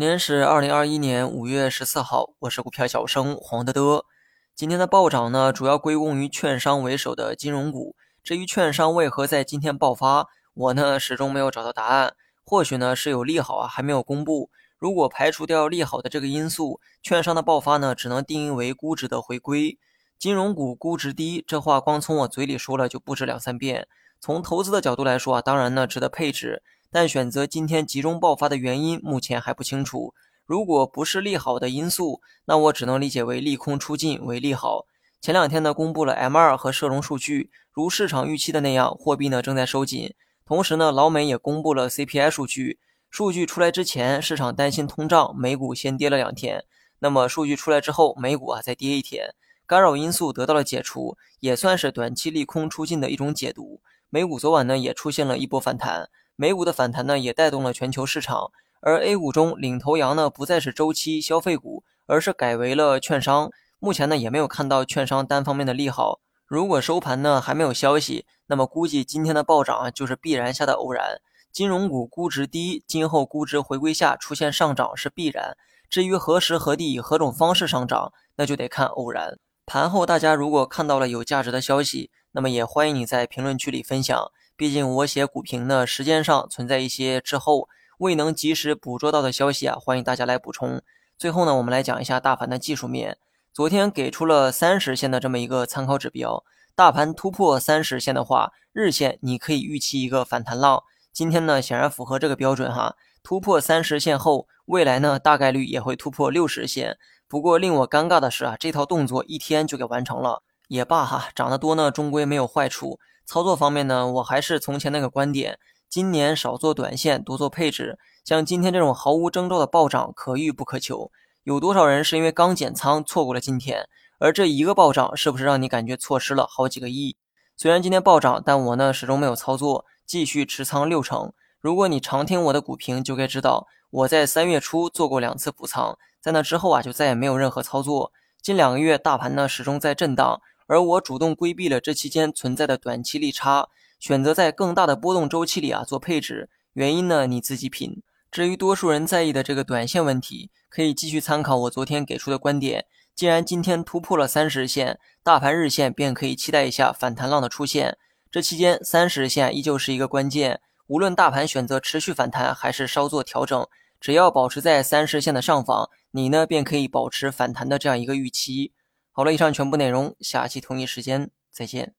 今天是二零二一年五月十四号，我是股票小生黄德德。今天的暴涨呢，主要归功于券商为首的金融股。至于券商为何在今天爆发，我呢始终没有找到答案。或许呢是有利好啊，还没有公布。如果排除掉利好的这个因素，券商的爆发呢，只能定义为估值的回归。金融股估值低，这话光从我嘴里说了就不止两三遍。从投资的角度来说啊，当然呢值得配置。但选择今天集中爆发的原因目前还不清楚。如果不是利好的因素，那我只能理解为利空出尽为利好。前两天呢，公布了 M2 和社融数据，如市场预期的那样，货币呢正在收紧。同时呢，老美也公布了 CPI 数据。数据出来之前，市场担心通胀，美股先跌了两天。那么数据出来之后，美股啊再跌一天，干扰因素得到了解除，也算是短期利空出尽的一种解读。美股昨晚呢也出现了一波反弹。美股的反弹呢，也带动了全球市场，而 A 股中领头羊呢，不再是周期消费股，而是改为了券商。目前呢，也没有看到券商单方面的利好。如果收盘呢还没有消息，那么估计今天的暴涨啊，就是必然下的偶然。金融股估值低，今后估值回归下出现上涨是必然。至于何时何地以何种方式上涨，那就得看偶然。盘后大家如果看到了有价值的消息，那么也欢迎你在评论区里分享。毕竟我写股评呢，时间上存在一些滞后，未能及时捕捉到的消息啊，欢迎大家来补充。最后呢，我们来讲一下大盘的技术面。昨天给出了三十线的这么一个参考指标，大盘突破三十线的话，日线你可以预期一个反弹浪。今天呢，显然符合这个标准哈。突破三十线后，未来呢大概率也会突破六十线。不过令我尴尬的是啊，这套动作一天就给完成了，也罢哈，涨得多呢，终归没有坏处。操作方面呢，我还是从前那个观点，今年少做短线，多做配置。像今天这种毫无征兆的暴涨，可遇不可求。有多少人是因为刚减仓错过了今天？而这一个暴涨，是不是让你感觉错失了好几个亿？虽然今天暴涨，但我呢始终没有操作，继续持仓六成。如果你常听我的股评，就该知道我在三月初做过两次补仓，在那之后啊，就再也没有任何操作。近两个月大盘呢始终在震荡。而我主动规避了这期间存在的短期利差，选择在更大的波动周期里啊做配置。原因呢你自己品。至于多数人在意的这个短线问题，可以继续参考我昨天给出的观点。既然今天突破了三十日线，大盘日线便可以期待一下反弹浪的出现。这期间三十日线依旧是一个关键。无论大盘选择持续反弹还是稍作调整，只要保持在三十线的上方，你呢便可以保持反弹的这样一个预期。好了，以上全部内容，下期同一时间再见。